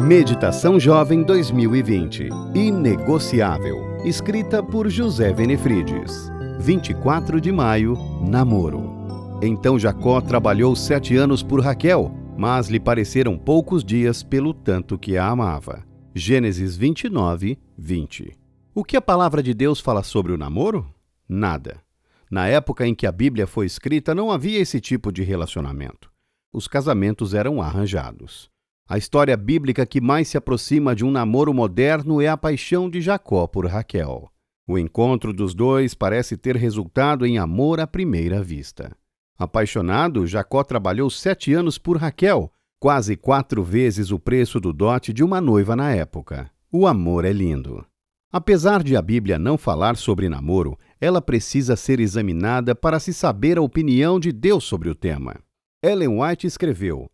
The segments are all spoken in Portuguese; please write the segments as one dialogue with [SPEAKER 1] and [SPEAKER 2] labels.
[SPEAKER 1] Meditação Jovem 2020 Inegociável. Escrita por José Venefrides. 24 de maio Namoro. Então Jacó trabalhou sete anos por Raquel, mas lhe pareceram poucos dias pelo tanto que a amava. Gênesis 29, 20. O que a palavra de Deus fala sobre o namoro? Nada. Na época em que a Bíblia foi escrita, não havia esse tipo de relacionamento. Os casamentos eram arranjados. A história bíblica que mais se aproxima de um namoro moderno é a paixão de Jacó por Raquel. O encontro dos dois parece ter resultado em amor à primeira vista. Apaixonado, Jacó trabalhou sete anos por Raquel, quase quatro vezes o preço do dote de uma noiva na época. O amor é lindo. Apesar de a Bíblia não falar sobre namoro, ela precisa ser examinada para se saber a opinião de Deus sobre o tema. Ellen White escreveu,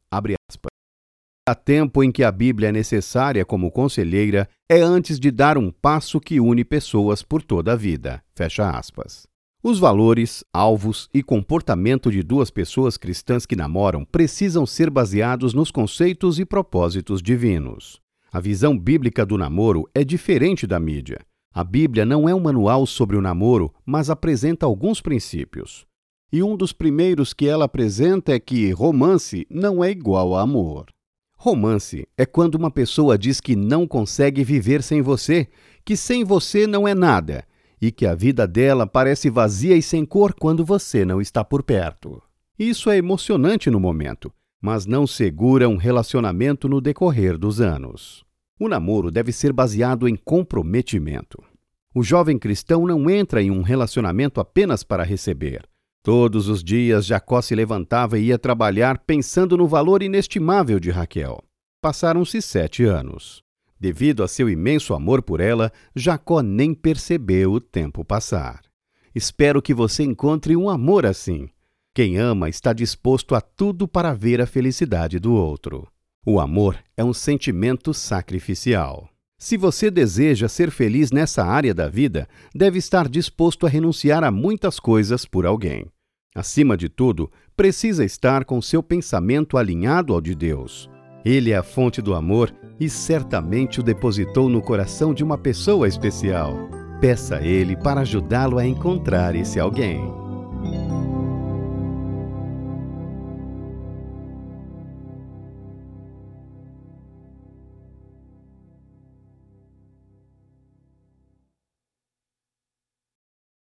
[SPEAKER 1] a tempo em que a Bíblia é necessária como conselheira é antes de dar um passo que une pessoas por toda a vida. Fecha aspas. Os valores, alvos e comportamento de duas pessoas cristãs que namoram precisam ser baseados nos conceitos e propósitos divinos. A visão bíblica do namoro é diferente da mídia. A Bíblia não é um manual sobre o namoro, mas apresenta alguns princípios. E um dos primeiros que ela apresenta é que romance não é igual a amor. Romance é quando uma pessoa diz que não consegue viver sem você, que sem você não é nada e que a vida dela parece vazia e sem cor quando você não está por perto. Isso é emocionante no momento, mas não segura um relacionamento no decorrer dos anos. O namoro deve ser baseado em comprometimento. O jovem cristão não entra em um relacionamento apenas para receber. Todos os dias Jacó se levantava e ia trabalhar pensando no valor inestimável de Raquel. Passaram-se sete anos. Devido a seu imenso amor por ela, Jacó nem percebeu o tempo passar. Espero que você encontre um amor assim. Quem ama está disposto a tudo para ver a felicidade do outro. O amor é um sentimento sacrificial. Se você deseja ser feliz nessa área da vida, deve estar disposto a renunciar a muitas coisas por alguém. Acima de tudo, precisa estar com seu pensamento alinhado ao de Deus. Ele é a fonte do amor e certamente o depositou no coração de uma pessoa especial. Peça a Ele para ajudá-lo a encontrar esse alguém.